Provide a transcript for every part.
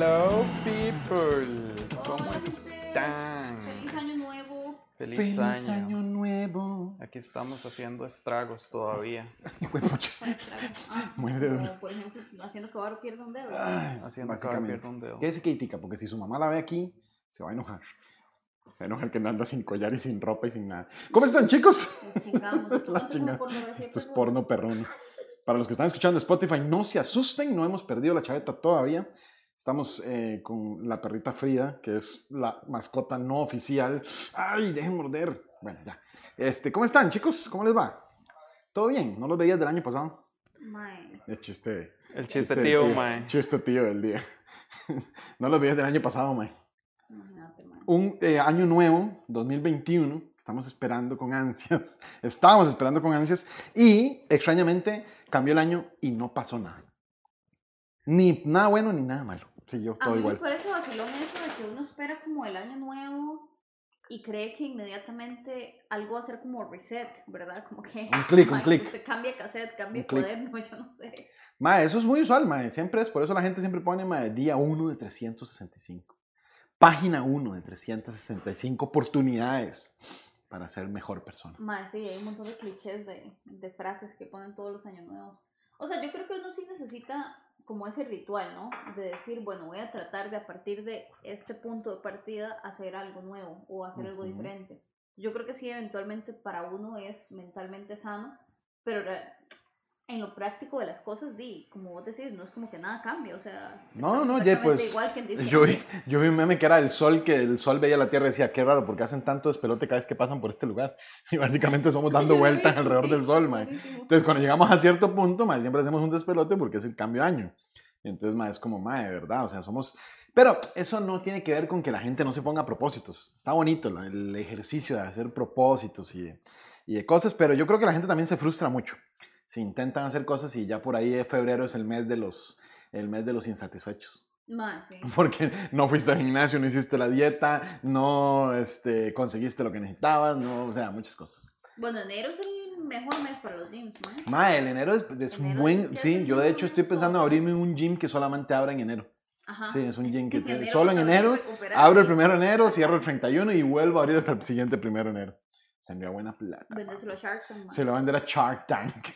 Hello, people. ¿Cómo están? Feliz año nuevo. Feliz, Feliz año. año nuevo. Aquí estamos haciendo estragos todavía. Ah, Muy de como, por ejemplo, haciendo que Varo pierda un dedo. Ay, Haciendo que básicamente. pierda un dedo. Quédese quietica, porque si su mamá la ve aquí, se va a enojar. Se va a enojar que anda sin collar y sin ropa y sin nada. ¿Cómo están, chicos? Nos chingamos. Pornografía Esto es porno perrón. Para los que están escuchando Spotify, no se asusten, no hemos perdido la chaveta todavía. Estamos eh, con la perrita Frida, que es la mascota no oficial. ¡Ay, dejen morder! Bueno, ya. Este, ¿Cómo están, chicos? ¿Cómo les va? ¿Todo bien? ¿No los veías del año pasado? Mae. El chiste. El chiste tío, día. mae. Chiste tío del día. no los veías del año pasado, mae. Imagínate, mae. Un eh, año nuevo, 2021, que estamos esperando con ansias. Estábamos esperando con ansias. Y, extrañamente, cambió el año y no pasó nada. Ni nada bueno ni nada malo. Siguió A todo mí igual. me parece vacilón eso de que uno espera como el año nuevo y cree que inmediatamente algo va a ser como reset, ¿verdad? Como que... Un clic, un clic. Usted cambia cassette, cambia cuaderno, yo no sé. Mae, eso es muy usual, mae. Siempre es, por eso la gente siempre pone, mae, día 1 de 365. Página 1 de 365 oportunidades para ser mejor persona. Mae, sí, hay un montón de clichés de, de frases que ponen todos los años nuevos. O sea, yo creo que uno sí necesita como ese ritual, ¿no? De decir, bueno, voy a tratar de a partir de este punto de partida hacer algo nuevo o hacer algo diferente. Yo creo que sí, eventualmente para uno es mentalmente sano, pero en lo práctico de las cosas, di, como vos decís, no es como que nada cambia, o sea, No, no, ya, pues, igual que Yo vi, yo vi un meme que era el sol, que el sol veía la tierra y decía, qué raro, porque hacen tanto despelote cada vez que pasan por este lugar. Y básicamente somos dando vi, vueltas alrededor sí, del sol, mae. Entonces, cuando llegamos a cierto punto, mae, siempre hacemos un despelote porque es el cambio de año. Entonces, mae, es como, mae, de verdad, o sea, somos... Pero eso no tiene que ver con que la gente no se ponga propósitos. Está bonito el ejercicio de hacer propósitos y de, y de cosas, pero yo creo que la gente también se frustra mucho. Si intentan hacer cosas y ya por ahí de febrero es el mes de los, el mes de los insatisfechos. Mae, sí. Porque no fuiste al gimnasio, no hiciste la dieta, no este, conseguiste lo que necesitabas, no, o sea, muchas cosas. Bueno, enero es el mejor mes para los gyms, mae. Ma, el enero es, es un Enero buen, es- sí, yo de hecho estoy pensando en abrirme un gym que solamente abra en enero. Ajá. Sí, es un gym que En tiene- solo en enero, abro el primero de enero, cierro el 31 y vuelvo a abrir hasta el siguiente primero de enero. Tendría buena plata. Vendéselo a Shark Tank. Se lo vender a Shark Tank.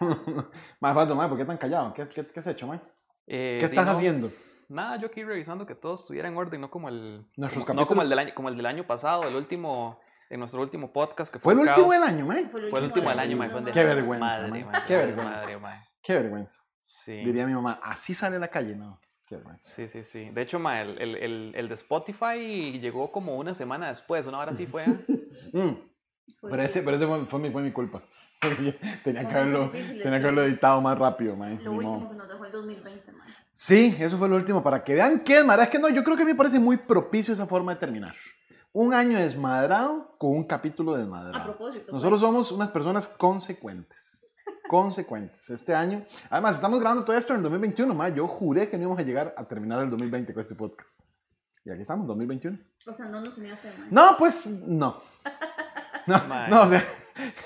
Más falta, ma, ¿por qué tan callado? ¿Qué, qué, qué has hecho, ma? Eh, ¿Qué estás no, haciendo? Nada, yo aquí revisando que todo estuviera en orden, no como el. Nuestros como- no como el, del año, como el del año pasado, el último. En nuestro último podcast que Fue fue. el último del año, ma. Fue el último del año, mae, Qué vergüenza, Madre, mae. mae, Qué madre, vergüenza. madre, mae. Qué vergüenza. Sí. Diría mi mamá, así sale a la calle, ¿no? Qué vergüenza. Sí, sí, sí. De hecho, mae, el, el, el, el de Spotify llegó como una semana después, una hora así fue. ¿eh? Mm, pero ese, pero ese fue, fue mi, fue mi culpa. Tenía, que haberlo, tenía que haberlo editado más rápido, ma. Lo último modo. que nos dejó el 2020, mae. Sí, eso fue lo último. Para que vean qué desmadre. Es que no, yo creo que me parece muy propicio esa forma de terminar. Un año desmadrado con un capítulo A desmadrado. propósito. Nosotros pues, somos unas personas consecuentes. Consecuentes. Este año. Además, estamos grabando todo esto en el 2021, ma. Yo juré que no íbamos a llegar a terminar el 2020 con este podcast. Y aquí estamos, 2021. O sea, no nos fe, mae. No, pues no. No, no, o sea,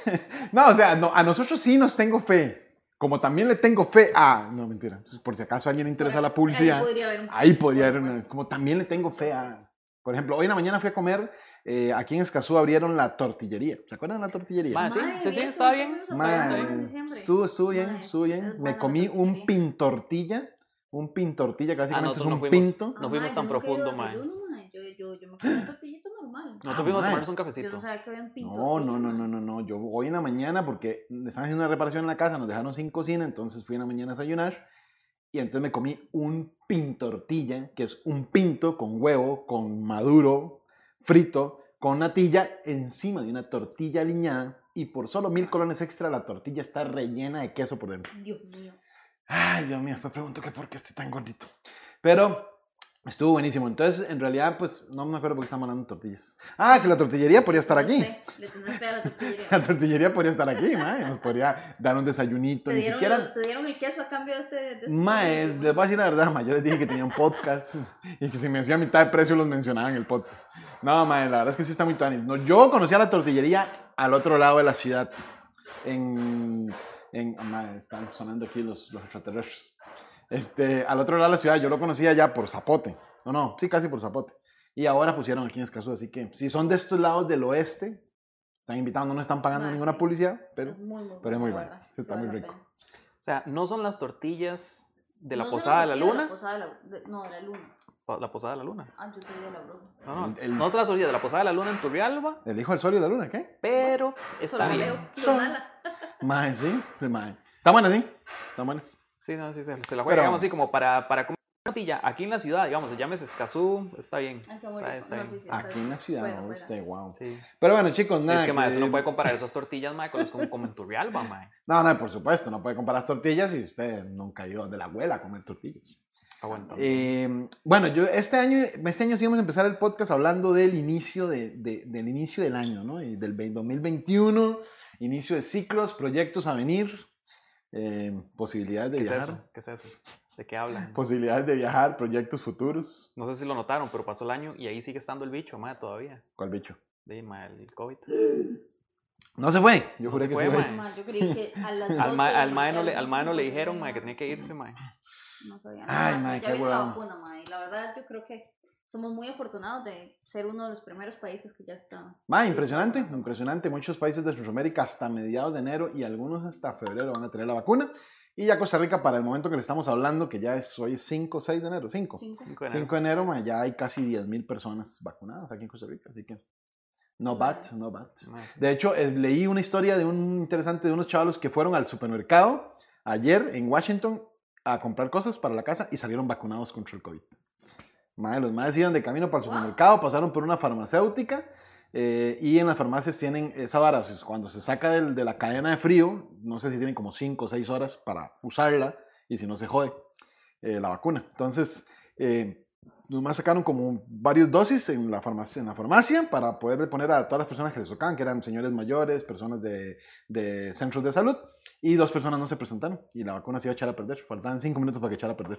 no, o sea, no, a nosotros sí nos tengo fe. Como también le tengo fe a. No, mentira. Entonces, por si acaso a alguien le interesa la publicidad, Ahí podría haber un ahí podría haber una. Como también le tengo fe a. Por ejemplo, hoy en la mañana fui a comer. eh, aquí en Escazú abrieron la tortillería. ¿Se acuerdan de la tortillería? Mae, sí, sí, sí, estaba bien. estuvo, estuvo bien, estuvo bien. Me comí un tortillería. pintortilla. Un pintortilla, que básicamente es un no fuimos. pinto. No Ah, fuimos tan profundo, mae. Yo, yo, yo me comí una tortillita normal. Nosotros Ah, fuimos a tomarnos un Yo no cafecito. sabía que había un pinto. No, no, no, no, no, no. Yo hoy en la mañana, porque estaban haciendo una reparación en la casa, nos dejaron sin cocina, entonces fui en la mañana a desayunar. Y entonces me comí un pintortilla, que es un pinto con huevo, con maduro, frito, con natilla, encima de una tortilla aliñada. Y por solo mil colones extra, la tortilla está rellena de queso por dentro. Dios mío. Ay, Dios mío, me pregunto que por qué estoy tan gordito. Pero estuvo buenísimo. Entonces, en realidad, pues no me acuerdo por qué estamos hablando de tortillas. Ah, que la tortillería podría estar aquí. Le fe a la tortillería. La tortillería podría estar aquí, mae. Nos podría dar un desayunito. ¿Te Ni dieron, siquiera. ¿Te dieron el queso a cambio de este? De este Mae, les voy a decir la verdad, mae. Yo les dije que tenía un podcast y que si me decía mitad de precio los mencionaba en el podcast. No, mae, la verdad es que sí está muy tuanis. No, yo conocí a la tortillería al otro lado de la ciudad. En. en mae, están sonando aquí los, los extraterrestres. Este, al otro lado de la ciudad, yo lo conocía ya por Zapote. No, no, sí, casi por Zapote. Y ahora pusieron aquí en Escazú, así que si son de estos lados del oeste, están invitando, no están pagando Ah, ninguna publicidad, pero Es muy, muy pero es muy bueno, verdad, está muy rico. O sea, no son las tortillas de la No posada de la luna. La posada de la, de- no, de la luna. La posada de la luna. Ah, yo te digo la bruja. No, no. El- el- No son las tortillas de la posada de la luna en Turrialba, el hijo del sol y la luna, ¿qué? pero está bien. Mae, sí, mae. Está buena, sí. Está buena. Sí, no, sí, se, se la juega, Pero- digamos así, como para, para comer una tortilla aquí en la ciudad, digamos, se llame Escazú, está bien. Ah, Está muy Está- rico. está No, bien. sí, sí, está Aquí bien. en la ciudad, Juega, ¿no? juega. Este, wow. Sí. Pero bueno, chicos, nada. es que, mae, que- eso no puede comparar esas tortillas, mae, con las como, como en Turrialba, mae. No, no, por supuesto, no puede comparar tortillas si usted nunca ha ido de la abuela a comer tortillas. Bueno también. Eh, bueno, yo este año, este año sí vamos a empezar el podcast hablando del inicio, de, de- del inicio del año, ¿no? Y del 20 2021, inicio de ciclos, proyectos a venir, eh, posibilidades de ¿Qué es viajar. eso? ¿Qué es eso? ¿De qué hablan? Posibilidades de viajar, proyectos futuros. No sé si lo notaron, pero pasó el año y ahí sigue estando el bicho, mae, todavía. ¿Cuál bicho? De, el COVID. No se fue. Yo No juré se que fue, se fue. Ma, yo creí que a las 12 Al mae no, le, al no le 12 dijeron, mae, que tenía que irse, mae. No sabía. Ay, ya qué la mae. La verdad, yo creo que somos muy afortunados de ser uno de los primeros países que ya está. Ma, impresionante, impresionante. Muchos países de Centroamérica hasta mediados de enero y algunos hasta febrero van a tener la vacuna. Y ya Costa Rica, para el momento que le estamos hablando, que ya es hoy 5 o 6 de enero, 5. Cinco. Cinco de enero. 5 de enero, ma, ya hay casi 10.000 personas vacunadas aquí en Costa Rica. Así que, no bad, no bad. Mae. De hecho, eh, leí una historia de un interesante de unos chavalos que fueron al supermercado ayer en Washington a comprar cosas para la casa y salieron vacunados contra el COVID. Madre, los madres iban de camino para el Wow. supermercado, pasaron por una farmacéutica eh, y en las farmacias tienen esa vara, cuando se saca del- de la cadena de frío, no sé si tienen como 5 o 6 horas para usarla y si no se jode eh, la vacuna. Entonces, eh, nomás sacaron como varios dosis en la, farmacia, en la farmacia para poder poner a todas las personas que les tocaban, que eran señores mayores, personas de, de centros de salud, y dos personas no se presentaron y la vacuna se iba a echar a perder. Faltaban 5 minutos para que echara a perder,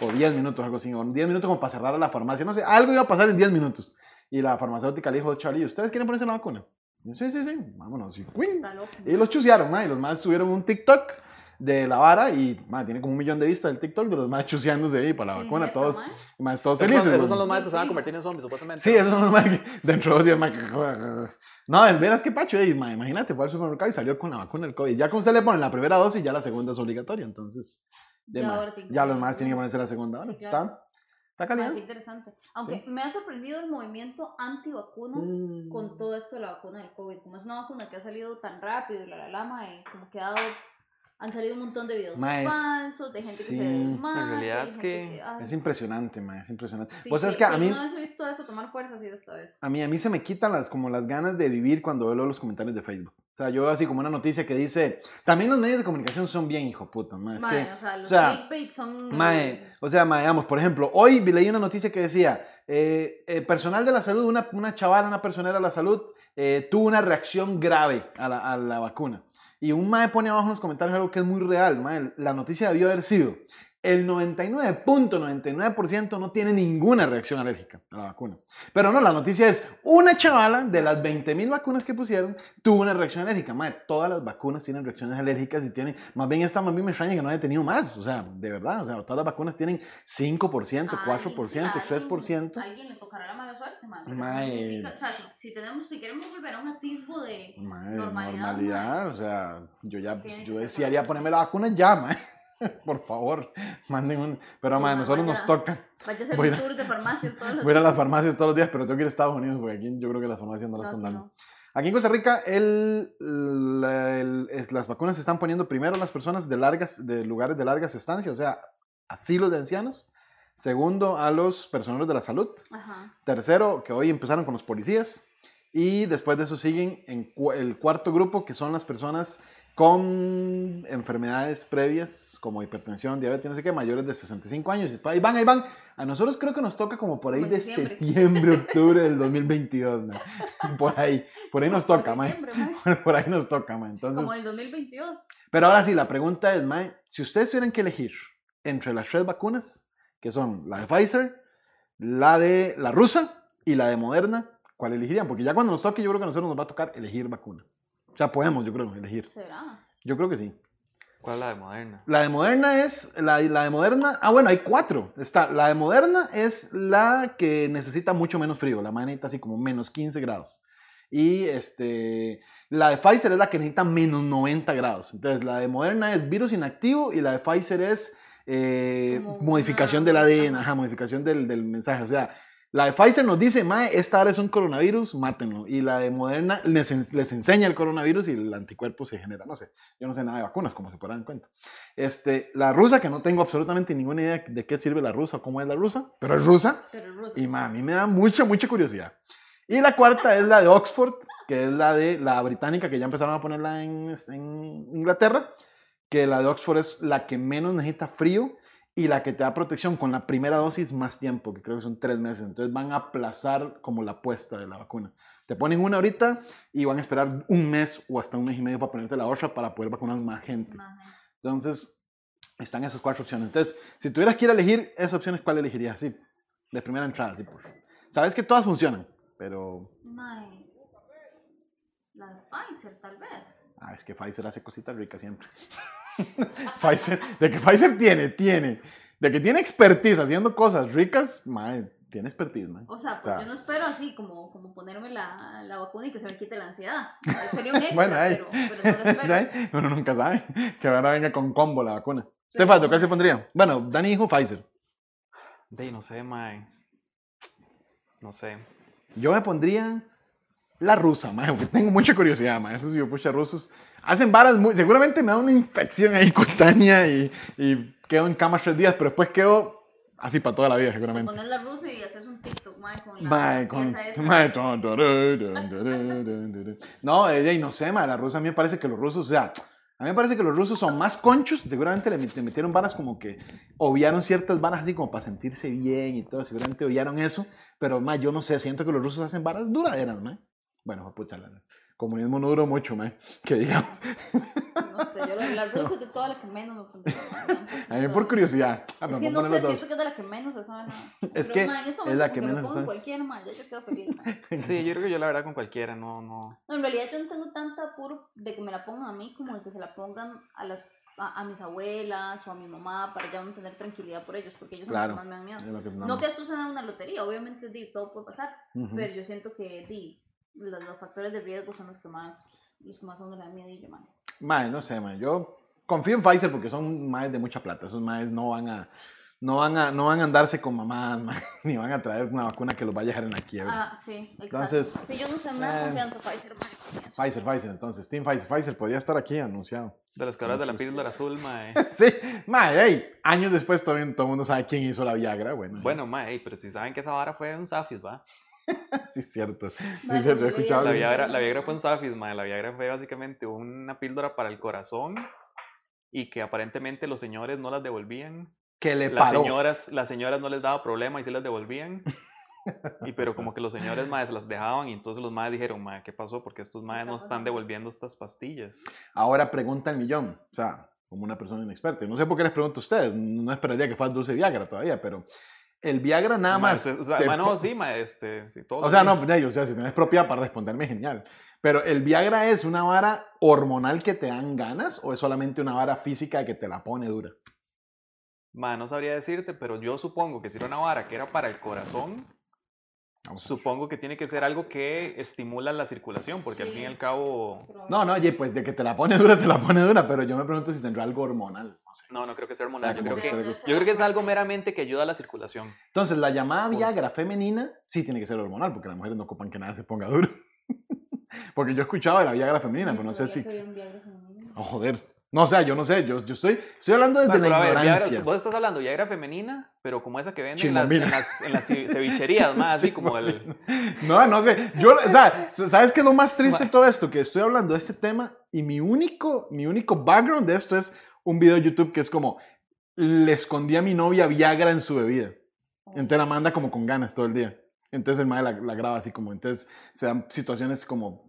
o 10 minutos, algo así, o 10 minutos como para cerrar a la farmacia, no sé, algo iba a pasar en 10 minutos. Y la farmacéutica le dijo, Charlie, ¿ustedes quieren ponerse la vacuna? Sí, sí, sí, vámonos. Y. Y los chusearon, ma, y los más subieron un TikTok de la vara y ma, tiene como un millón de vistas el TikTok de los más chuseándose ahí para la Sí, vacuna, todos, ma, todos felices. son, esos son los más que se van a Sí. convertir en zombies, supuestamente. Sí, esos son los más que dentro de dos días, que- No, es veras que pacho, ey, ma, imagínate, fue al supermercado y salió con la vacuna del COVID. Ya que usted le pone la primera dosis, ya la segunda es obligatoria, entonces de Ya ma, ahora tiene que ya los más tienen que ponerse la segunda. Bueno, Sí, claro. está, está Mae, caliente. qué interesante. Aunque me ha sorprendido el movimiento antivacunas Mm. con todo esto de la vacuna del COVID. Como es una vacuna que ha salido tan rápido y la la lama, y como que ha dado. Han salido un montón de videos Ma, falsos, de gente sí. que se desmaya. En realidad es que Es impresionante, ma, es impresionante. sí, Vos sabes sí, que a mí... Vez he visto eso tomar fuerza, ha sido esta vez. A mí, a mí se me quitan las, como las ganas de vivir cuando veo los comentarios de Facebook. O sea, yo veo así como una noticia que dice, también los medios de comunicación son bien hijo puta, ma, es Mae, que, o sea, los sea, clickbait son. mae, o sea, mae, digamos, por ejemplo, hoy leí una noticia que decía, eh, eh, personal de la salud, una, una chavala, una personera de la salud, eh, tuvo una reacción grave a la, a la vacuna. Y un mae pone abajo en los comentarios algo que es muy real, mae, la noticia debió haber sido, el 99.99% no tiene ninguna reacción alérgica a la vacuna. Pero no, la noticia es una chavala de las 20.000 vacunas que pusieron tuvo una reacción alérgica. Madre, todas las vacunas tienen reacciones alérgicas y tienen, más bien esta más bien me extraña que no haya tenido más. O sea, de verdad, o sea, todas las vacunas tienen 5%, 4%, Alguien- 3%. A alguien le tocará la mala suerte, no significa- O sea, si, tenemos, si queremos volver a un atisbo de. Madre, Normalidad, normalidad, o sea, yo ya, yo desearía ponerme la vacuna ya, madre. Por favor, manden un... Pero, madre, ma, nosotros vaya. nos toca. Vaya a hacer Voy un tour de farmacias todos los Voy a ir a las farmacias todos los días, pero tengo que ir a Estados Unidos porque aquí yo creo que las farmacias no las están dando. no. Aquí en Costa Rica, el, la- el- es- las vacunas se están poniendo primero a las personas de, largas, de lugares de largas estancias, o sea, asilos de ancianos. Segundo, a los personales de la salud. Ajá. Tercero, que hoy empezaron con los policías. Y después de eso siguen en cu- el cuarto grupo, que son las personas con enfermedades previas, como hipertensión, diabetes, no sé qué, mayores de 65 años. Y ahí van, ahí van. A nosotros creo que nos toca como por ahí Como de diciembre. septiembre, octubre del 2022. ¿no? Por ahí, por ahí nos toca, mae. Por ahí nos toca, mae. Entonces, Como el 2022. pero ahora sí, la pregunta es, mae, si ustedes tuvieran que elegir entre las tres vacunas, que son la de Pfizer, la de la rusa y la de Moderna, ¿cuál elegirían? Porque ya cuando nos toque, yo creo que a nosotros nos va a tocar elegir vacuna. O sea, podemos, yo creo, elegir. ¿Será? Yo creo que sí. ¿Cuál es la de Moderna? La de Moderna es, la, la de Moderna, ah bueno, hay cuatro. Está, la de Moderna es la que necesita mucho menos frío, la manita así como menos 15 grados. Y este, la de Pfizer es la que necesita menos 90 grados. Entonces, la de Moderna es virus inactivo y la de Pfizer es eh, modificación una- del ADN, ajá, modificación del, del mensaje. O sea, la de Pfizer nos dice, mae, esta ahora es un coronavirus, mátenlo. Y la de Moderna les, en- les enseña el coronavirus y el anticuerpo se genera. No sé, yo no sé nada de vacunas, como se podrán dar cuenta. Este, la rusa, que no tengo absolutamente ninguna idea de qué sirve la rusa o cómo es la rusa, pero es rusa. Pero. Y ma, a mí me da mucha, mucha curiosidad. Y la cuarta es la de Oxford, que es la de la británica, que ya empezaron a ponerla en, en Inglaterra, que la de Oxford es la que menos necesita frío y la que te da protección con la primera dosis más tiempo, que creo que son tres meses. Entonces van a aplazar como la puesta de la vacuna. Te ponen una ahorita y van a esperar un mes o hasta un mes y medio para ponerte la otra para poder vacunar más gente. Entonces, están esas cuatro opciones. Entonces, si tuvieras que ir a elegir esas opciones, ¿cuál elegirías? Sí, de primera entrada, sí. Por... Sabes que todas funcionan, pero. La de Pfizer, tal vez. ah, es que Pfizer hace cositas ricas siempre. Pfizer, de que Pfizer tiene, tiene. De que tiene expertise haciendo cosas ricas, mae, tiene expertise, mae. O sea, O pues sea. yo no espero así como, como ponerme la, la vacuna y que se me quite la ansiedad. Sería un extra, Bueno, ahí. pero, pero no lo espero. Ahí, Uno nunca sabe que ahora venga con combo la vacuna. Estefato, ¿cuál se pondría? Bueno, Dani dijo Pfizer. De, no sé, mae. No sé. Yo me pondría la rusa, mae, porque tengo mucha curiosidad, mae. Esos pucha rusos hacen varas muy. Seguramente me da una infección ahí cutánea y, y quedo en cama tres días, pero después quedo así para toda la vida, seguramente. Poner la rusa y haces un TikTok, mae, con la Mae, con. mae, ton. No, eh, y no sé, mae, la rusa a mí me parece que los rusos, o sea, a mí me parece que los rusos son más conchos, seguramente le metieron varas como que obviaron ciertas varas así como para sentirse bien y todo, seguramente obviaron eso, pero mae, yo no sé, siento que los rusos hacen varas duraderas, mae. Bueno, pucha, el comunismo no duró mucho, mae, que digamos. No sé, yo la, la rusa es de todas las que menos me pondría. A mí por curiosidad. Ah, Es que no sé, los dos. siento que es de la que menos se sabe nada. Es que es la que menos se sabe. cualquiera, mae, ya yo quedo feliz, mae. Sí, yo creo que yo la verdad con cualquiera, no, no. No, en realidad yo no tengo tanta apuro de que me la pongan a mí como de que se la pongan a las a, a mis abuelas o a mi mamá para ya no tener tranquilidad por ellos, porque ellos Claro. son los que más me dan miedo. que- No, no, que esto sea una lotería, obviamente di, todo puede pasar, Ujú. pero yo siento que di, los, los factores de riesgo son los que más los que más a uno le dan miedo y yo, man. Mae, no sé, mae. Yo confío en Pfizer porque son maes de mucha plata. Esos maes no van a, no van a, no van a andarse con mamás, mae, ni van a traer una vacuna que los vaya a dejar en la quiebra. Ah, sí, exacto. Entonces, sí, yo no sé, me da eh, confianza Pfizer, eso. Pfizer, Pfizer, entonces, Team Pfizer, Pfizer podría estar aquí anunciado. De las cabras de la píldora azul, mae. sí, mae, hey, años después todavía todo el mundo sabe quién hizo la Viagra, bueno. Bueno, mae, pero si saben que esa vara fue un Safis, ¿va? sí, es cierto. Sí, cierto, he escuchado. La Viagra, la Viagra fue un Safis. La Viagra fue básicamente una píldora para el corazón y que aparentemente los señores no las devolvían. Que le Las paró. señoras, las señoras no les daba problema y sí las devolvían. Y pero como que los señores maes las dejaban y entonces los maes dijeron, mae, ¿qué pasó? Porque estos maes está no están devolviendo estas pastillas. Ahora pregunta el millón, o sea, como una persona inexperta. No sé por qué les pregunto a ustedes, no esperaría que fuera dulce Viagra todavía, pero el Viagra nada más. o sea, te mae, no, po- sí, este, sí, todos O sea, no, ya, o sea, si tienes propiedad para responderme, genial. Pero el Viagra es una vara hormonal que te dan ganas o es solamente una vara física que te la pone dura. Mae, no sabría decirte, pero yo supongo que si era una vara que era para el corazón, Supongo que tiene que ser algo que estimula la circulación, porque al fin y al cabo... No, no, oye, pues de que te la pone dura, te la pone dura, pero yo me pregunto si tendrá algo hormonal. No sé. No, no creo que sea O hormonal. sea, yo, creo que yo creo que es algo meramente que ayuda a la circulación. Entonces, la llamada Viagra femenina sí tiene que ser hormonal, porque las mujeres no ocupan que nada se ponga duro. porque yo he escuchado de la Viagra femenina, pero no sé si... Oh, joder. No, o sea, yo no sé, yo, yo estoy, estoy hablando desde Bueno, la Viagra- ignorancia. vos estás hablando de Viagra femenina, pero como esa que venden en las, en las, en las ce- cevicherías, más así como el... No, no sé. Yo, o sea, ¿sabes qué es lo más triste de todo esto? Que estoy hablando de este tema y mi único, mi único background de esto es un video de YouTube que es como, le escondí a mi novia Viagra en su bebida. Entonces la manda como con ganas todo el día. Entonces el madre la, la graba así como, entonces se dan situaciones como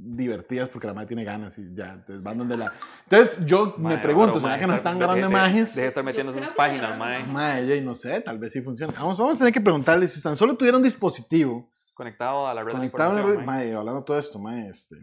divertidas porque la madre tiene ganas y ya, entonces van donde la... Entonces yo me Mae, pregunto, ¿será que nos esa- están de- grabando de- imágenes? Deje de estar metiendo le páginas, mae. Mae, no sé, tal vez sí funciona. Vamos, vamos a tener que preguntarles si tan solo tuviera un dispositivo Conectado a la red de la conectado, información, mae. mae, hablando de todo esto, mae, este,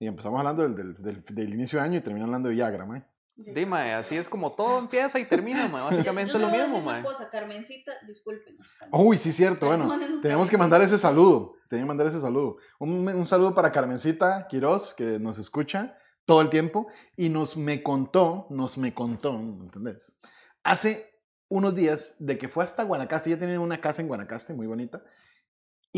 y empezamos hablando del, del, del, del inicio de año y terminamos hablando de Viagra, mae. Dime, así es como todo empieza y termina. Básicamente Yo es lo mismo, una cosa, Carmencita, discúlpenos. Uy, sí, cierto. Bueno, tenemos que mandar ese saludo. Tenemos que mandar ese saludo. Un, un saludo para Carmencita Quiroz, que nos escucha todo el tiempo y nos me contó, nos me contó, ¿me ¿entendés? Hace unos días de que fue hasta Guanacaste, ella tiene una casa en Guanacaste muy bonita,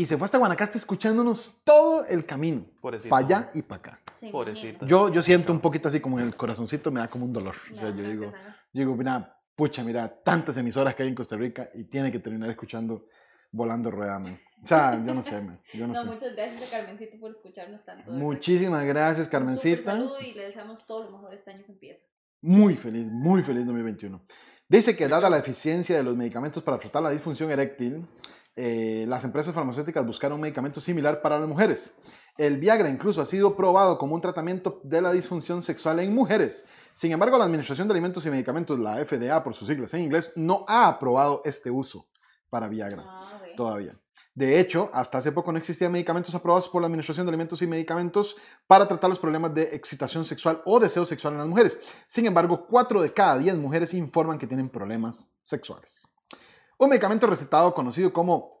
y se fue hasta Guanacaste escuchándonos todo el camino, Pobrecito, para allá y para acá. Sí, Pobrecita. Yo, yo siento un poquito así como en el corazoncito, me da como un dolor. O sea, No, yo no digo, digo, mira, pucha, mira, tantas emisoras que hay en Costa Rica y tiene que terminar escuchando Volando Rueda, man. O sea, yo no sé, man. Yo no, No, sé. muchas gracias a Carmencita por escucharnos tanto. Muchísimas gracias, Un Carmencita. súper saludo y le deseamos todo lo mejor este año que empieza. Muy feliz, muy feliz 2021. Dice que dada la eficiencia de los medicamentos para tratar la disfunción eréctil, eh, las empresas farmacéuticas buscaron un medicamento similar para las mujeres. El Viagra incluso ha sido probado como un tratamiento de la disfunción sexual en mujeres. Sin embargo, la Administración de Alimentos y Medicamentos, la FDA por sus siglas en inglés, no ha aprobado este uso para Viagra Ah, todavía. De hecho, hasta hace poco no existían medicamentos aprobados por la Administración de Alimentos y Medicamentos para tratar los problemas de excitación sexual o deseo sexual en las mujeres. Sin embargo, 4 de cada 10 mujeres informan que tienen problemas sexuales. Un medicamento recetado conocido como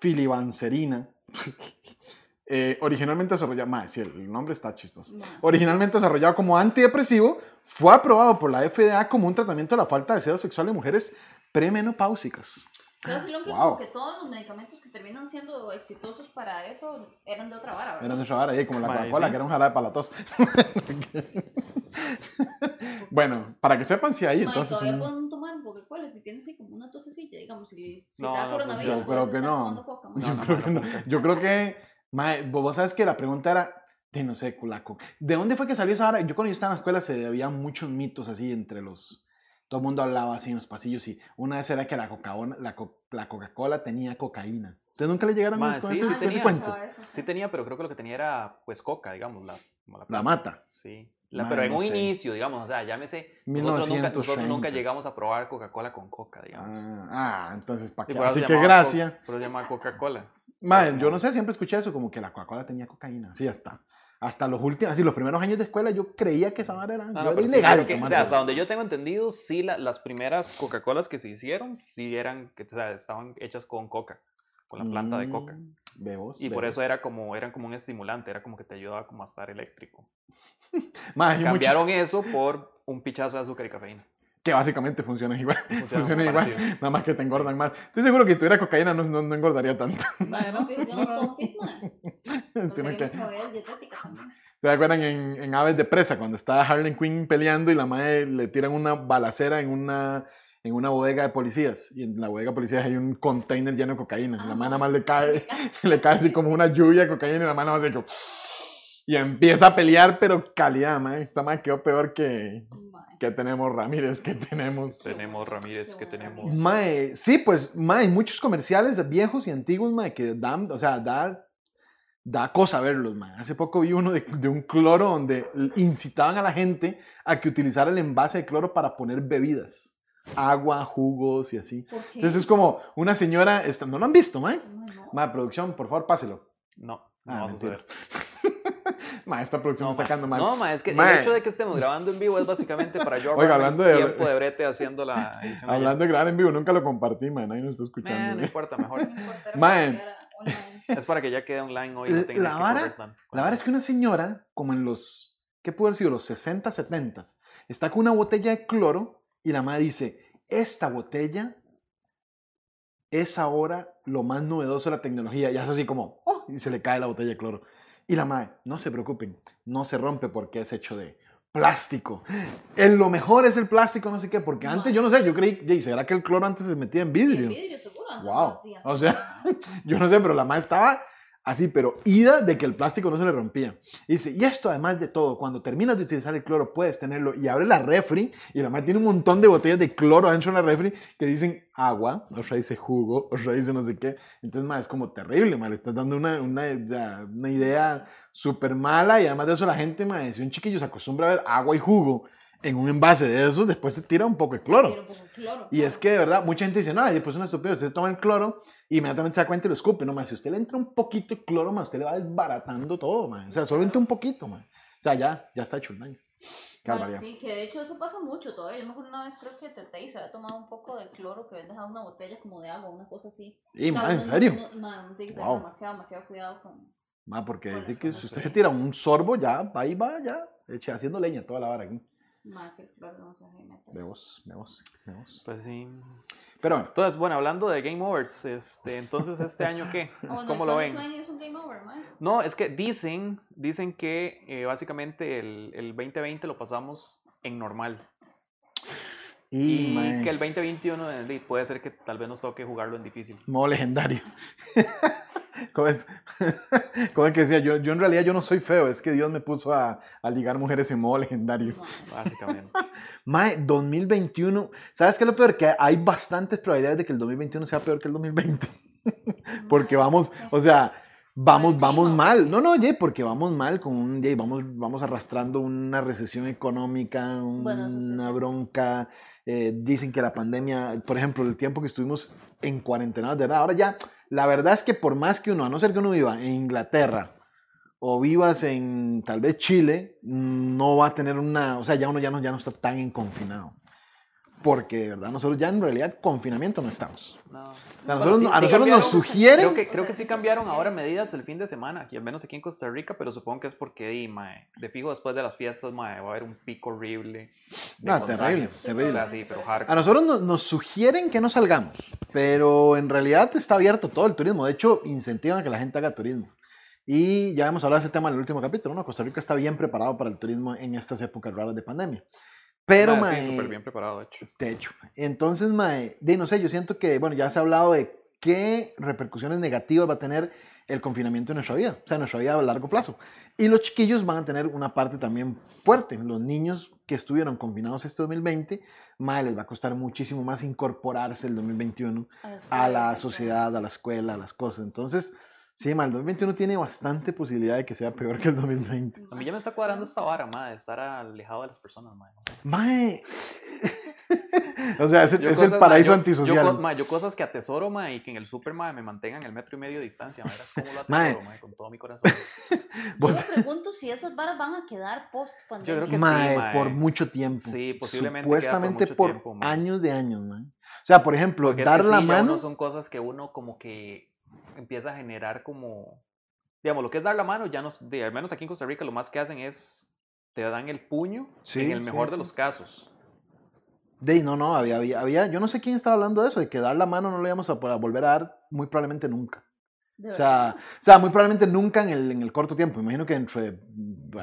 filibancerina, eh, originalmente desarrollado, mae, sí, el nombre está chistoso. Ma. Originalmente desarrollado como antidepresivo, fue aprobado por la FDA como un tratamiento de la falta de deseo sexual en mujeres premenopáusicas. Lo que, Wow. como que todos los medicamentos que terminan siendo exitosos para eso eran de otra vara, ¿verdad? Era nuestra vara ahí, como la Coca-Cola, sí. que era un jarabe para la tos. bueno, para que sepan si hay, entonces. todavía un- pueden tomar Coca-Cola si tienes así como una tosecilla, digamos, si, si No, te da no coronavirus, puedes Yo creo que no. Coca. Yo, creo que no. Yo creo que. mae, vos sabes que la pregunta era. De no sé, la co- ¿De dónde fue que salió esa vara? Yo cuando yo estaba en la escuela se había muchos mitos así entre los. Todo el mundo hablaba así en los pasillos y una vez era que la Coca-Cola la Co- la Coca-Cola tenía cocaína. ¿Ustedes nunca le llegaron con sí, ese, sí con ese tenía. cuento? Escuchaba eso, Sí tenía, pero creo que lo que tenía era, pues, coca, digamos, la, como La planta. mata. Sí. La- Mae, pero en no un sé. inicio, digamos, o sea, llámese, nosotros nunca, nosotros nunca 1930s. llegamos a probar Coca-Cola con coca, digamos. Ah, ah, entonces, ¿para qué? Así que eso se llama Coca-Cola. Como- yo no sé, siempre escuché eso, como que la Coca-Cola tenía cocaína. Sí, hasta, hasta los últimos, así los primeros años de escuela yo creía que esa vara era, No, no, era pero sí, ilegal creo que- o sea, hasta donde yo tengo entendido, sí, la- las primeras Coca-Colas que se hicieron, sí eran, que, o sea, estaban hechas con coca, con la planta de coca. Bebos, Y por bebos. eso era como, eran como un estimulante, era como que te ayudaba como a estar eléctrico. Mae, hay muchos Cambiaron eso por un pichazo de azúcar y cafeína. que básicamente funcionan igual. Funciona Funcionan igual, parecido. nada más que te engordan más. Estoy seguro que si tuviera cocaína no, no, no engordaría tanto. No, yo no también. ¿Se acuerdan en, en Aves de Presa cuando estaba Harley Quinn peleando y la madre le tiran una balacera en una, en una bodega de policías? Y en la bodega de policías hay un container lleno de cocaína. La Ah, madre nada más le cae, le cae así como una lluvia de cocaína y la mano así como... Y empieza a pelear, pero calidad, madre. Esta madre quedó peor que, que tenemos Ramírez, que tenemos... Tenemos Ramírez, que tenemos... Mae, sí, pues, mae, hay muchos comerciales viejos y antiguos, mae, que dan, o sea, da, da cosa verlos, mae. Hace poco vi uno de, de un cloro donde incitaban a la gente a que utilizara el envase de cloro para poner bebidas. Agua, jugos y así. ¿Por qué? Entonces es como una señora, ¿no lo han visto, mae? No, no. Mae, producción, por favor, páselo. No, no Ah, vamos a ver. mae, esta producción No, me está ma. quedando mal. No, ma, es que Ma. el hecho de que estemos grabando en vivo es básicamente para yo Oiga, hablando de- tiempo de brete haciendo la edición. Hablando de grabar en vivo, nunca lo compartí, mae, nadie nos está Eh, escuchando. no importa, mejor. No importa, online. Es para que ya quede online hoy no La- vara-. La verdad es que una señora, como en los, ¿qué pudo haber sido? Los 60, 70, está con una botella de cloro y la madre dice, esta botella es ahora lo más novedoso de la tecnología. Y hace así como, oh, y se le cae la botella de cloro. Y la madre, no se preocupen, no se rompe porque es hecho de plástico. En lo mejor es el plástico, no sé qué, porque antes yo no sé, yo creí, "Yey, ¿será que el cloro antes se metía en Y el vidrio? vidrio, seguro. Wow. O sea, yo no sé, pero la madre estaba así, pero ida de que el plástico no se le rompía. Y dice, y esto además de todo, cuando terminas de utilizar el cloro puedes tenerlo y abre la refri y la madre tiene un montón de botellas de cloro adentro de la refri que dicen agua, otra dice jugo, otra dice no sé qué. Entonces, madre, es como terrible, madre, estás dando una, una, sea, una idea súper mala y además de eso la gente, madre, si un chiquillo se acostumbra a ver agua y jugo en un envase de esos, después se tira un poco de cloro. Un poco de cloro, Y claro. es que de verdad, mucha gente dice, no, pues es una estupidez, usted toma el cloro y inmediatamente se da cuenta y lo escupe. No, más si usted le entra un poquito de cloro, más usted le va desbaratando todo, man. O sea, solamente un poquito, man. O sea, ya, ya está hecho el daño. Barbaridad. sí, que de hecho eso pasa mucho todavía. Yo me acuerdo una vez creo que Tetei se había tomado un poco de cloro que había dejado una botella como de agua, una cosa así. Y, ma, ¿en serio? no- ma, uno tiene que Wow. demasiado, demasiado cuidado con... Ma, porque Por dice que si usted se tira un sorbo, ya, ahí va, ya, eche, haciendo leña toda la vara aquí. Más el. Vemos, vemos, vemos. Pues sí. Pero bueno, Entonces, bueno, hablando de Game Overs, este, entonces este año qué? Oh, ¿Cómo lo ven? 2020 es un game over, mae. No, es que dicen, dicen que eh, básicamente el, el 2020 lo pasamos en normal. y, Y, que el 2021 eh, puede ser que tal vez nos toque jugarlo en difícil. modo legendario. ¿Cómo es? ¿Cómo es que decía? Yo, yo en realidad yo no soy feo, es que Dios me puso a, a ligar mujeres en modo legendario. Básicamente. Mae, 2021. ¿Sabes qué es lo peor? Que hay bastantes probabilidades de que el 2021 sea peor que el 2020. Porque vamos, o sea, vamos, vamos mal. No, no, oye, porque vamos mal con un, oye, vamos, vamos arrastrando una recesión económica, Bueno, eso sí, una bronca. eh, dicen que la pandemia, por ejemplo, el tiempo que estuvimos en cuarentena, de verdad, ahora ya, la verdad es que por más que uno, a no ser que uno viva en Inglaterra o vivas en tal vez Chile, no va a tener una, o sea, ya uno ya no, ya no está tan en confinado. Porque, verdad, nosotros ya en realidad confinamiento no estamos. No. A Bueno, nosotros, sí- a nosotros nos sugieren. Creo que, creo que sí cambiaron ahora medidas el fin de semana, aquí, al menos aquí en Costa Rica, pero supongo que es porque, di, mae, de fijo después de las fiestas, mae, va a haber un pico horrible. Ah, contagios. terrible, O terrible. sea, sí, pero A nosotros nos, nos sugieren que no salgamos, pero en realidad está abierto todo el turismo. De hecho, incentivan a que la gente haga turismo. Y ya hemos hablado de ese tema en el último capítulo, ¿no? Costa Rica está bien preparado para el turismo en estas épocas raras de pandemia. Pero, Mae, mae, sí, súper bien preparado, de hecho. de hecho. Entonces, mae, de no sé, yo siento que, bueno, ya se ha hablado de qué repercusiones negativas va a tener el confinamiento en nuestra vida, o sea, en nuestra vida a largo plazo. Y los chiquillos van a tener una parte también fuerte. Los niños que estuvieron confinados este 2020, mae, les va a costar muchísimo más incorporarse el 2021 A la a sociedad, a la escuela, a las cosas. Entonces, sí, mae, el 2021 tiene bastante posibilidad de que sea peor que el 2020. A mí ya me está cuadrando esta vara, mae, de estar alejado de las personas, sé. Mae. o sea, es, el- Yo es el cosas, paraíso mae, yo- antisocial. Yo, mae, yo cosas que atesoro, mae, y que en el super, mae, me mantengan el metro y medio de distancia, mae. Verás cómo lo Mae. atesoro, mae, con todo mi corazón. Yo me pregunto si esas varas van a quedar post pandemia. Yo creo que sí, Mae, por mucho tiempo. Sí, posiblemente por Supuestamente mucho por, tiempo, años de años, mae. O sea, por ejemplo, Porque es dar que la sí, mano. son cosas que uno como que empieza a generar como, digamos, lo que es dar la mano, ya nos, de, al menos aquí en Costa Rica, lo más que hacen es, te dan el puño Sí, en el sí, mejor de sí. los casos. De, no, no, había, había, había- yo no sé quién estaba hablando de eso, de que dar la mano no lo íbamos a poder volver a dar muy probablemente nunca. O sea, o sea muy probablemente nunca en el, en el corto tiempo. Imagino que entre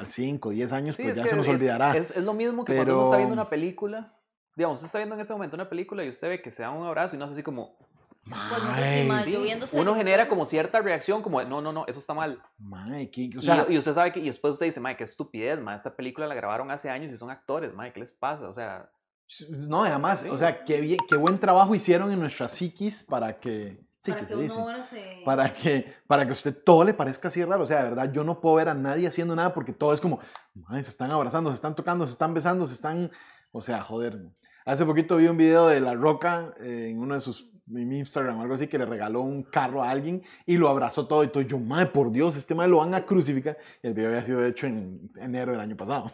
5 o 10 años, Sí, pues es ya se nos es- olvidará. Es, es lo mismo que cuando uno está viendo Pero- una película, digamos, usted está viendo en ese momento una película y usted ve que se da un abrazo y no hace así como, Sí, viendo uno genera como cierta reacción, como, no, no, no, eso está mal. mae, qué- o Y- sea, y, usted sabe que, y después usted dice, mae, qué estupidez, mae, esta película la grabaron hace años y son actores, mae, ¿qué les pasa? O sea, no, además, Sí. o sea, qué, bien, qué buen trabajo hicieron en nuestra psiquis para que, sí, para que que se para que, para que a usted todo le parezca así raro. O sea, de verdad, yo no puedo ver a nadie haciendo nada porque todo es como, "Mae, se están abrazando, se están tocando, se están besando, se están, o sea, joder. Hace poquito vi un video de La Roca eh, en uno de sus en Instagram o algo así que le regaló un carro a alguien y lo abrazó todo y todo. Yo, madre, por Dios, este madre lo van a crucificar. Y el video había sido hecho en enero del año pasado.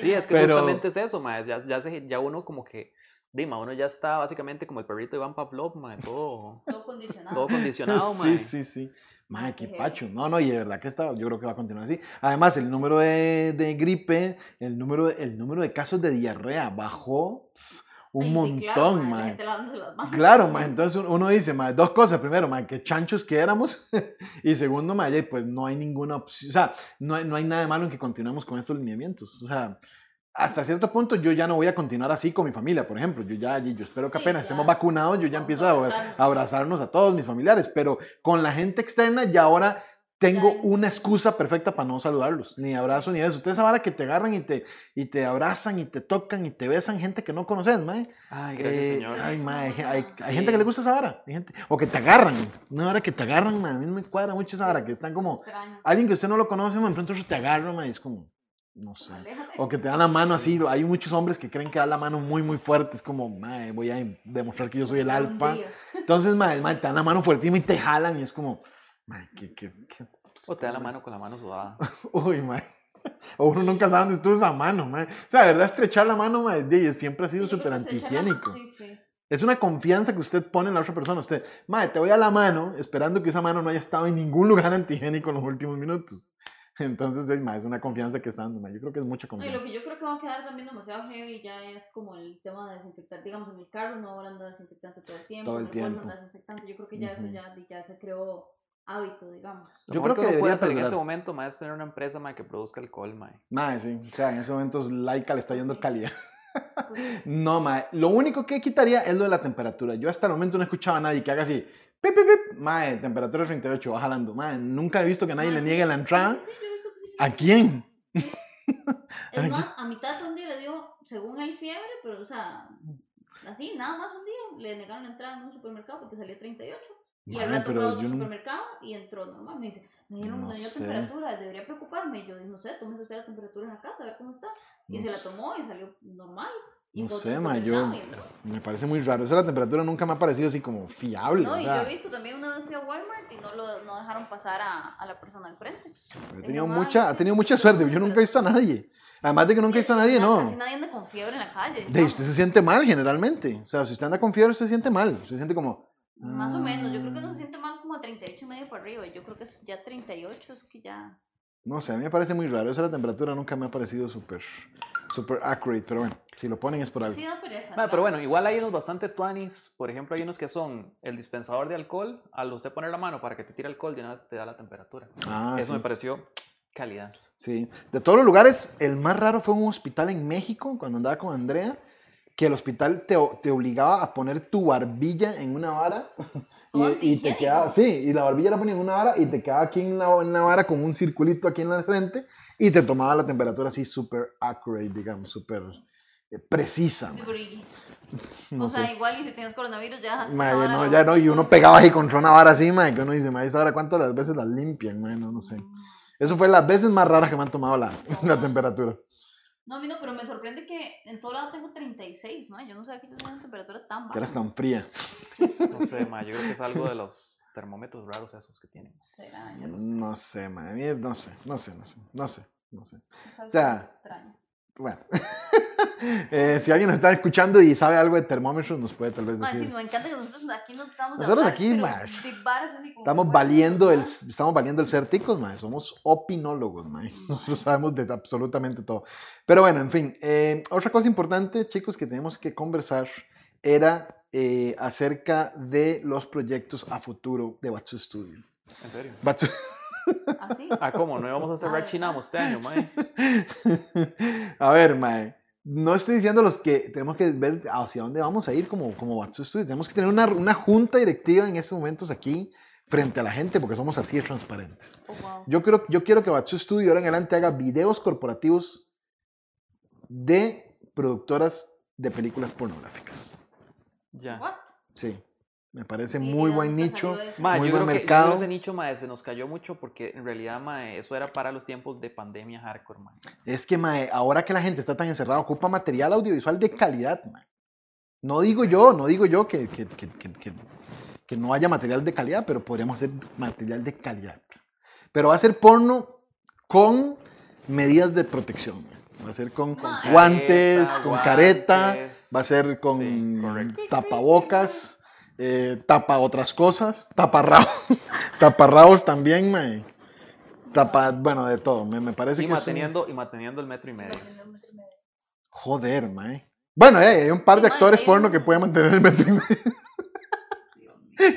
sí, es que Pero- justamente es eso, mae, ya, ya, se- ya uno como que, dima, uno ya está básicamente como el perrito de Iván Pavlov, mae, todo, Todo condicionado. todo condicionado, mae. sí, sí, sí. Madre, Ay, qué pacho. No, no, y de verdad que está, yo creo que va a continuar así. Además, el número de, de gripe, el número, el número de casos de diarrea bajó un Ay, sí, montón, claro, manos. Claro, entonces un- uno dice, ma, dos cosas. Primero, ma, que chanchos que éramos. y segundo, ma, ya, pues no hay ninguna opción. O sea, no hay, no hay nada de malo en que continuemos con estos lineamientos. O sea, hasta cierto punto yo ya no voy a continuar así con mi familia, por ejemplo. Yo ya, yo espero que Sí, apenas estemos claro. vacunados, yo ya empiezo a abrazarnos a todos mis familiares. Pero con la gente externa ya ahora tengo una excusa perfecta para no saludarlos. Ni abrazo ni eso. Ustedes ahora que te agarran y te, y te abrazan y te tocan y te besan gente que no conoces, ma. Ay, gracias, Eh, señor. Ay, ma, hay, gente que le gusta esa vara. hay gente- o que te agarran. Una hora que te agarran, ma, a mí no me cuadra mucho esa vara. Que están como. Extraño. Alguien que usted no lo conoce, ma, de pronto te agarra, ma, y es como. No sé. O que te dan la mano así. Hay muchos hombres que creen que dan la mano muy, muy fuerte. Es como, ma, voy a demostrar que yo soy el alfa. Entonces, ma, ma, te dan la mano fuertísima y te jalan. Y es como, ma, que. que, que- O te da la mano con la mano sudada. Uy, ma. o uno nunca sabe dónde estuvo esa mano, mae. O sea, de verdad, estrechar la mano, mae, siempre ha sido súper la antihigiénico. Sí, sí. Es una confianza que usted pone en la otra persona. Usted, mae, te voy a la mano esperando que esa mano no haya estado en ningún lugar antihigiénico en los últimos minutos. Entonces, es, mae, es una confianza que está dando, mae. Yo creo que es mucha No, y lo confianza. que yo creo que va a quedar también demasiado heavy ya es como el tema de desinfectar, digamos, en el carro no ahora anda desinfectante todo el tiempo, Todo el tiempo. anda desinfectante, yo creo que ya Ujú. eso ya, ya se creó hábito, digamos. Lo Yo creo que puede debería hacer en este momento, es tener una empresa, mae, que produzca alcohol, mae. Mae, sí. O sea, en esos momentos Laika le está yendo Sí. calidad. Pues, No, mae. Lo único que quitaría es lo de la temperatura. Yo hasta el momento no he escuchado a nadie que haga así. Pip, pip, pip. Mae, temperatura 38, va jalando. Mae, nunca he visto que nadie le sí. niegue la entrada. Sí, sí, yo he visto que sí. ¿A quién? Sí. Es más, a mitad de un día le dio, según el fiebre, pero o sea, así, nada más un día, le negaron la entrada en un supermercado porque salía 38. Y Mae, rato fue a otro supermercado y entró normal. Me dice, me dieron, No me dio temperatura, debería preocuparme. Y yo dije, no sé, tómese usted la temperatura en la casa, a ver cómo está. Y No se la tomó y salió normal. Y No sé, ma, yo- y. Me parece muy raro. De la temperatura nunca me ha parecido así como fiable. No, o y sea, yo he visto también una vez fui a Walmart y no, lo, no dejaron pasar a, a la persona al frente. he tenido mamá, mucha, ha tenido mucha suerte. Yo nunca he visto a nadie. Además de que nunca he visto a nadie, Casi no. nadie anda con fiebre en la calle. De usted se siente mal generalmente. O sea, si usted anda con fiebre, se siente mal. Se siente como. Más o menos, yo creo que uno se "Mm". siente mal como a 38 y medio para arriba. y Yo creo que es ya 38 es que ya. No sé, a mí me parece muy raro. De la temperatura nunca me ha parecido súper, súper accurate. Pero bueno, si lo ponen es por algo. Sí, da pereza. Pero bueno, igual hay unos bastante tuanis. Por ejemplo, hay unos que son el dispensador de alcohol. Al usted poner la mano para que te tire alcohol, de una vez te da la temperatura. Ah, Eso sí. me pareció calidad. Sí, de todos los lugares, el más raro fue un hospital en México, cuando andaba con Andrea, que el hospital te, te obligaba a poner tu barbilla en una vara y, y te quedaba, sí, y la barbilla la ponía en una vara y te quedaba aquí en la, en la vara con un circulito aquí en la frente y te tomaba la temperatura así súper accurate, digamos, súper eh, precisa. Y- No o sea, sé. igual y si tienes coronavirus ya. esa vara no, ya no, y uno pegaba ahí contra una vara así, mae, que uno dice, mae, ¿esa vara cuántas las veces la limpian? Mae, no, no sé. Eso fue las veces más raras que me han tomado la, la temperatura. No, a mí no, pero me sorprende que en todo lado tengo 36, ¿no? Yo no sabía que yo tenía una temperatura tan Que baja. eras tan fría. No sé, mae, yo creo que es algo de los termómetros raros esos que tienen. Será, yo no sé. No sé, mae, a mí no sé, no sé, no sé, no sé, no sé. Es algo sea, extraño. Bueno, Eh, si alguien nos está escuchando y sabe algo de termómetros, nos puede tal vez Ma, sí, decir. me encanta que nosotros aquí no estamos Nosotros hablar, aquí, de así como Estamos valiendo el, estamos valiendo el ser ticos, mae. Somos opinólogos, mae. Nosotros sabemos de absolutamente todo. Pero bueno, en fin. eh, otra cosa importante, chicos, que tenemos que conversar era eh, acerca de los proyectos a futuro de Batsu Studio. ¿En serio? Batsu-. ¿Así? Ah, ¿cómo? ¿No íbamos a cerrar Ah, Chinamo este año, mae? a ver, mae. No estoy diciendo los que tenemos que ver hacia dónde vamos a ir como, como Batsu Studio. Tenemos que tener una, una junta directiva en estos momentos aquí frente a la gente porque somos así de transparentes. Oh, wow. Yo, creo, yo quiero que Batsu Studio ahora en adelante haga videos corporativos de productoras de películas pornográficas. Ya. What? Sí, me parece Sí, muy ¿de buen nicho. Mae, Muy yo buen creo que- yo mercado. creo que ese nicho, mae, se nos cayó mucho porque en realidad, mae, eso era para los tiempos de pandemia hardcore. Es que ahora que la gente está tan encerrada, ocupa material audiovisual de calidad. No digo yo, no digo yo que, que, que- que- que- que no haya material de calidad, pero podríamos hacer material de calidad. Pero va a ser porno con medidas de protección. Va a ser con Mae. guantes, Careta, con careta, guantes. va a ser con Sí, tapabocas, eh, tapa otras cosas, taparrabos, taparrabos también, mae. Tapa, bueno, de todo. Me, me parece Y que es un- manteniendo, y manteniendo el metro y medio. Joder, mae. Bueno, eh, hay un par de actores porno que pueden mantener el metro y medio. Dios mío.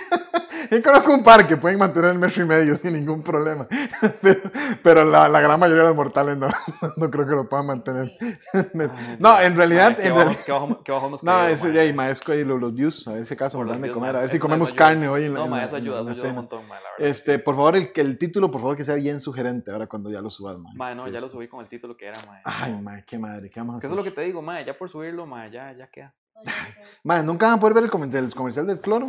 Yo conozco un par que pueden mantener el metro y medio sin ningún problema. Pero, pero la, la gran mayoría de los mortales no, no creo que lo puedan mantener. Ay, No, en realidad. Qué en qué qué No, eso ya, y maestro, y los, los views, a ver si acaso dan de comer, a ver si comemos carne hoy en la, No, la- eso en ayuda, la eso ayuda un montón, la verdad. Este, por favor, el, título, por favor, que sea bien sugerente ahora cuando ya lo subas, mae. Mae, no, Sí, ya lo subí con el título que era, mae. Ay, mae, qué madre, ¿qué vamos a hacer? eso es lo que te digo, mae, ya por subirlo, mae, ya, ya queda. Mae, nunca van a poder ver el comercial, el comercial del cloro.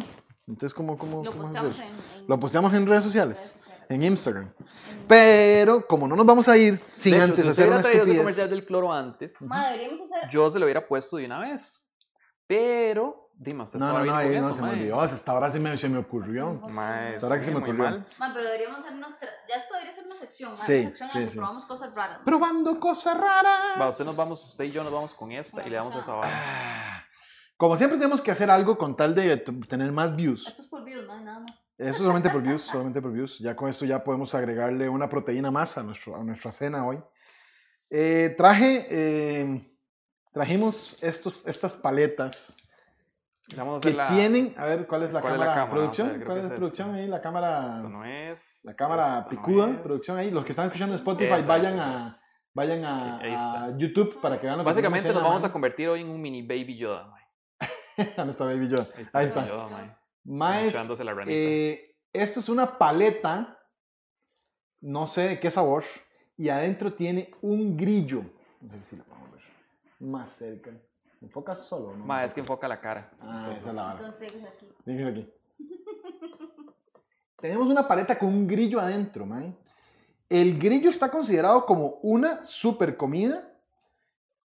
Entonces, ¿cómo, cómo, Lo cómo posteamos en, en Lo posteamos en redes sociales, en Instagram. En- Pero como no nos vamos a ir sin hecho, antes si hacer una estupidez. comercial del cloro antes, Ma, deberíamos hacer. yo se lo hubiera puesto de una vez. Pero, dime, usted No, estaba no, bien no, con ahí no eso, se me mae. olvidó. Hasta ahora sí me, se me ocurrió. Mae, Ahora que se me ocurrió. mal. Ma, pero deberíamos hacer unos. tra- ya esto debería ser una sección, Sí, una sección en sí, la que sí. probamos cosas raras. Probando cosas raras. Va, usted nos vamos, usted y yo nos vamos con esta y le damos esa vara. Ah, Como siempre tenemos que hacer algo con tal de tener más views. Esto es por views, mae, nada más. Eso solamente por views, solamente por views. Ya con esto ya podemos agregarle una proteína más a, nuestro, a nuestra cena hoy. Eh, traje, eh, trajimos estos, estas paletas Vamos a que hacer la. tienen, a ver, ¿cuál es la ¿Cuál es cámara? la cámara? ¿Producción? A ver, ¿Cuál que es es producción ahí? La cámara, Esto no es. la cámara no picuda, es. producción ahí. Los que están escuchando en Spotify, Esa, vayan, esa, a, esa es. vayan a, a YouTube para que vean lo que Básicamente tenemos nos la vamos a convertir hoy en un mini baby Yoda. ¿Dónde está Baby Yoda? Ahí está, Ahí está. Mae. Maes, la eh, esto es una paleta, no sé de qué sabor, y adentro tiene un grillo. A ver si lo podemos ver más cerca. ¿Enfocas solo? No Mae, es que enfoca? enfoca la cara. Ah, esa es la vara. Entonces, aquí. Tenemos una paleta con un grillo adentro, man. El grillo está considerado como una super comida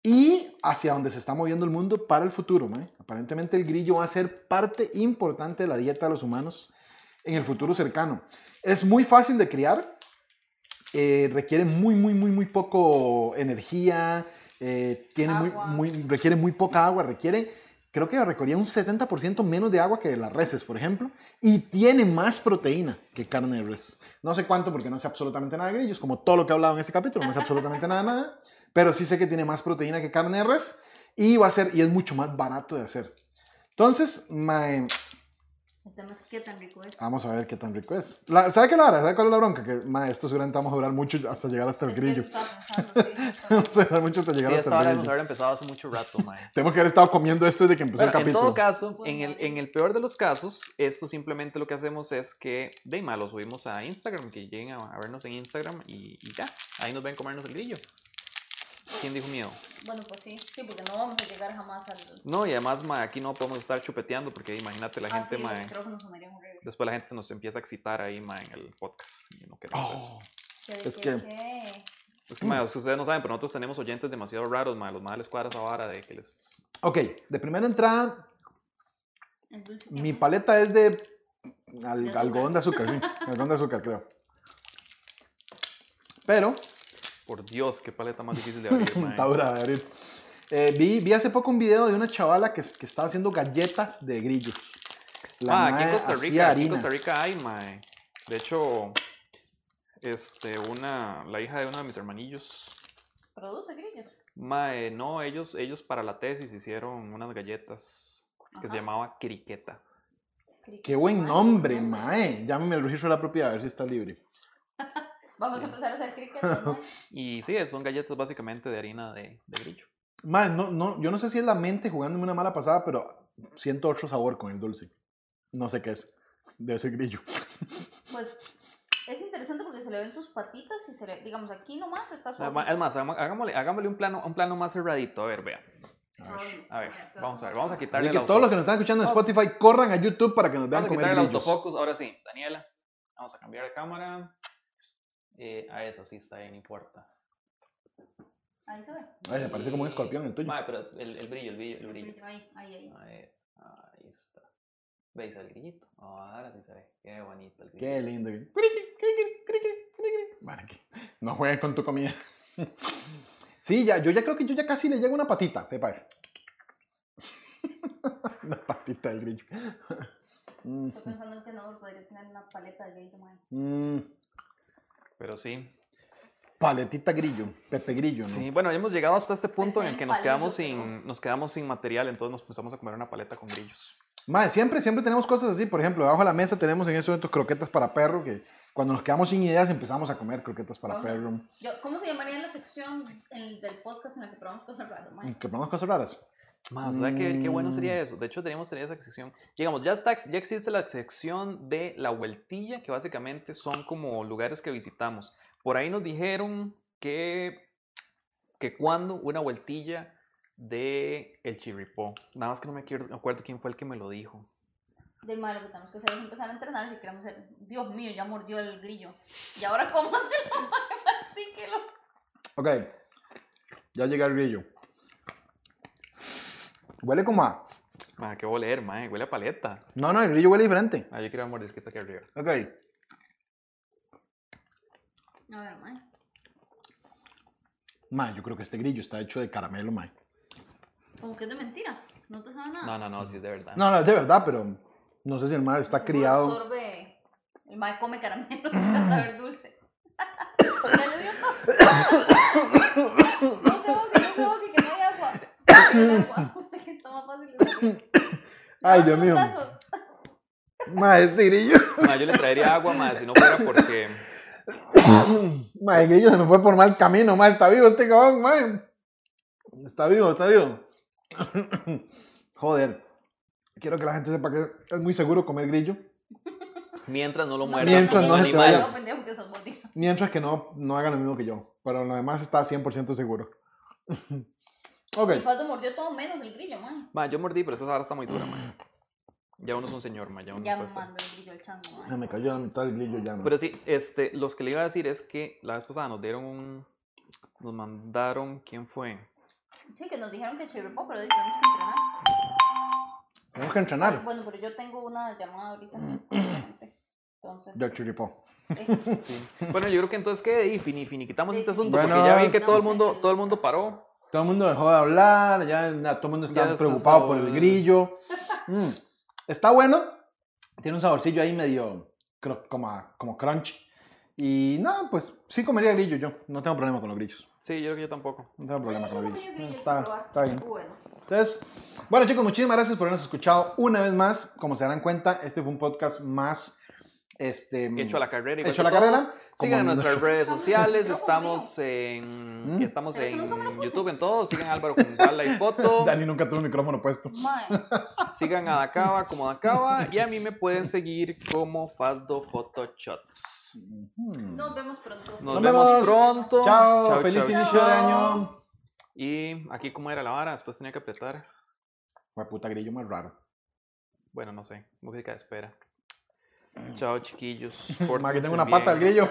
y hacia donde se está moviendo el mundo para el futuro. Aparentemente el grillo va a ser parte importante de la dieta de los humanos en el futuro cercano. Es muy fácil de criar, eh, requiere muy, muy, muy, muy poco energía, eh, tiene muy, muy, requiere muy poca agua, requiere, creo que requería un 70% menos de agua que las reses, por ejemplo, y tiene más proteína que carne de res. No sé cuánto porque no sé absolutamente nada de grillos, como todo lo que he hablado en este capítulo, no sé absolutamente nada, nada, pero sí sé que tiene más proteína que carne de res y va a ser, y es mucho más barato de hacer. Entonces, mae, El tema es qué tan rico es. Vamos a ver qué tan rico es. La- ¿Sabe qué la hora? ¿Sabe cuál es la bronca? Que, ma, esto seguramente vamos a durar mucho hasta llegar hasta el Es grillo. pensando, sí, Vamos a durar mucho hasta llegar Sí, hasta el grillo. haber empezado hace mucho rato, mae. Tengo que haber estado comiendo esto desde que empezó Bueno, el en capítulo. todo caso, en Bueno, el, en el peor de los casos, esto simplemente lo que hacemos es que de lo subimos a Instagram, que lleguen a, a vernos en Instagram y, y ya, ahí nos ven comernos el grillo. ¿Quién dijo miedo? Bueno, pues sí, sí, porque no vamos a llegar jamás al. No, y además, ma, aquí no podemos estar chupeteando porque imagínate la Ah, gente, sí, ma, después la gente se nos empieza a excitar ahí, ma, en el podcast. Y no queremos eso. Oh, ¿Qué- Es que-? Es que, ma, ustedes no saben, pero nosotros tenemos oyentes demasiado raros, ma, los más les cuadra esa vara de que les... Ok, de primera entrada, mi paleta es de al- De azúcar. algodón de azúcar, sí. algodón de azúcar, creo. Pero, Por Dios, qué paleta más difícil de abrir, está dura de abrir. Eh, vi, vi hace poco un video de una chavala que, que estaba haciendo galletas de grillos. La Ah, aquí en Costa Rica, aquí en. Costa Rica hay, mae. De hecho, este, una, la hija de uno de mis hermanillos, Produce grillos. mae, no, ellos, ellos para la tesis hicieron unas galletas que se llamaba criqueta. Qué buen nombre, mae. Llámeme el registro de la propiedad a ver si está libre. Vamos Sí. a empezar a hacer cricket. ¿no? Y sí, son galletas básicamente de harina de, de grillo. Mae, no, no, yo no sé si es la mente jugándome una mala pasada, pero siento otro sabor con el dulce. No sé qué es. Debe ser grillo. Pues es interesante porque se le ven sus patitas y se le, digamos, aquí nomás está su. Es más, hagámosle, hagámosle un plano, un plano más cerradito. A ver, vea. A ver. A ver, vamos a ver, vamos a quitarle Así que el todos los que nos están escuchando en. Spotify, corran a YouTube para que nos vean Vamos a comer quitar el grillos. autofocus. Ahora sí, Daniela, vamos a cambiar de cámara. Eh, a esa sí está bien, no importa. Ahí se ve. Ay, me parece como un escorpión el tuyo. Pero el, el brillo, el brillo, el brillo. Ahí, ahí, ahí. Ahí, ahí está. ¿Veis el grillito? Ahora sí se ve. Qué bonito el Qué grillito. lindo. Criqui, criqui, criqui, criqui. Bueno, aquí. No jueguen con tu comida. Sí, ya, yo ya creo que yo ya casi le llego una patita, Pepa. Una patita del grillo. Estoy pensando en que no podría tener una paleta de grillo, man. mm, Pero sí. paletita grillo, Pepe Grillo, ¿no? Sí, bueno, ya hemos llegado hasta este punto en el que nos quedamos, sin, nos quedamos sin material, entonces nos empezamos a comer una paleta con grillos. Mae, siempre, siempre tenemos cosas así. Por ejemplo, debajo de la mesa tenemos en ese momento croquetas para perro, que cuando nos quedamos sin ideas empezamos a comer croquetas para Ajá. perro. Yo, ¿Cómo se llamaría la sección en- del podcast en la que probamos cosas raras, man? Que probamos cosas raras. Más, ¿sabes qué, qué bueno Mm. sería eso? De hecho, teníamos tener esa sección. Digamos, ya, está, ya existe la sección de la vueltilla, que básicamente son como lugares que visitamos. Por ahí nos dijeron que, que cuando una vueltilla de el chirripó. Nada más que no me acuerdo, quién fue el que me lo dijo. De malo que tenemos que hacer es empezar a entrenar si queremos ser. Dios mío, ya mordió el grillo. ¿Y ahora cómo para que mastíquelo? Ok, ya llega el grillo. Huele como a... Ma, ¿qué voy a leer, mae? Huele a paleta. No, no, el grillo huele diferente. Ah, yo quiero un mordisquito aquí arriba. Ok. A ver, mae. Ma, yo creo que este grillo está hecho de caramelo, ma. Como que es de mentira. No te sabe nada. No, no, no, sí es de verdad. No, no, es de verdad, pero no sé si el ma está criado. Absorbe. El mae come caramelo saber dulce. ya le dio tos. No se boque, no se boque, que no hay agua. No hay agua. Usted que está más fácil de salir. Ay, Dios mío. brazos. Ma, este grillo. Ma, yo le traería agua, más si no fuera porque. Ma, el grillo se me fue por mal camino, ma. Está vivo este cabrón, ma. Está vivo, está vivo. Joder. Quiero que la gente sepa que es muy seguro comer grillo. Mientras no lo No, muerdas Mientras como no un se te animal. vaya. Mientras que no, no hagan lo mismo que yo. Pero lo demás está 100% seguro. Ok. El pato mordió todo menos el grillo, mae. Ma, yo mordí, pero esa ahora está muy dura, ma. Ya uno es un señor, ma. Ya uno Ya me puede ser. mandó el grillo al chango, mae. Se me cayó la mitad del grillo ya. ¿no? Pero sí, este, los que le iba a decir es que la vez pasada nos dieron un. Nos mandaron. ¿Quién fue? Sí, que nos dijeron que chirripó, pero tenemos que entrenar. Tenemos que entrenar. Bueno, pero yo tengo una llamada ahorita. Entonces. Del churipó. eh, Bueno, yo creo que entonces que y fini, finiquitamos Sí, este asunto, Bueno, porque ya vi que todo el mundo, todo el mundo paró. Todo el mundo dejó de hablar, ya, ya todo el mundo está preocupado por el grillo. Mm, Está bueno, tiene un saborcillo ahí medio cro- como, como crunch. Y no, pues sí comería grillo yo, no tengo problema con los grillos. Sí, yo creo que yo tampoco. No tengo problema sí, con los grillos. grillo, Mm, que Está, está bien. Bueno. Entonces, bueno chicos, muchísimas gracias por habernos escuchado una vez más. Como se darán cuenta, este fue un podcast más... Este, Hecho a la carrera. igual hecho a la carrera. Sigan en como nuestras nuestro- redes sociales. Estamos en, Mm. estamos en. YouTube, en todo. Sigan a Álvaro con Gala y Foto. Dani nunca tuvo el micrófono puesto. Sigan a Dacaba como Dacaba. Y a mí me pueden seguir como Faldo Photoshots. Nos vemos pronto. Nos, Nos vemos, vemos. pronto. Chao, feliz chao, inicio de año. Y aquí, ¿cómo era la vara? Después tenía que apretar. Fue puta grillo más raro. Bueno, no sé. Música de espera. Chao, chiquillos. Ma, que tengo una pata al grillo.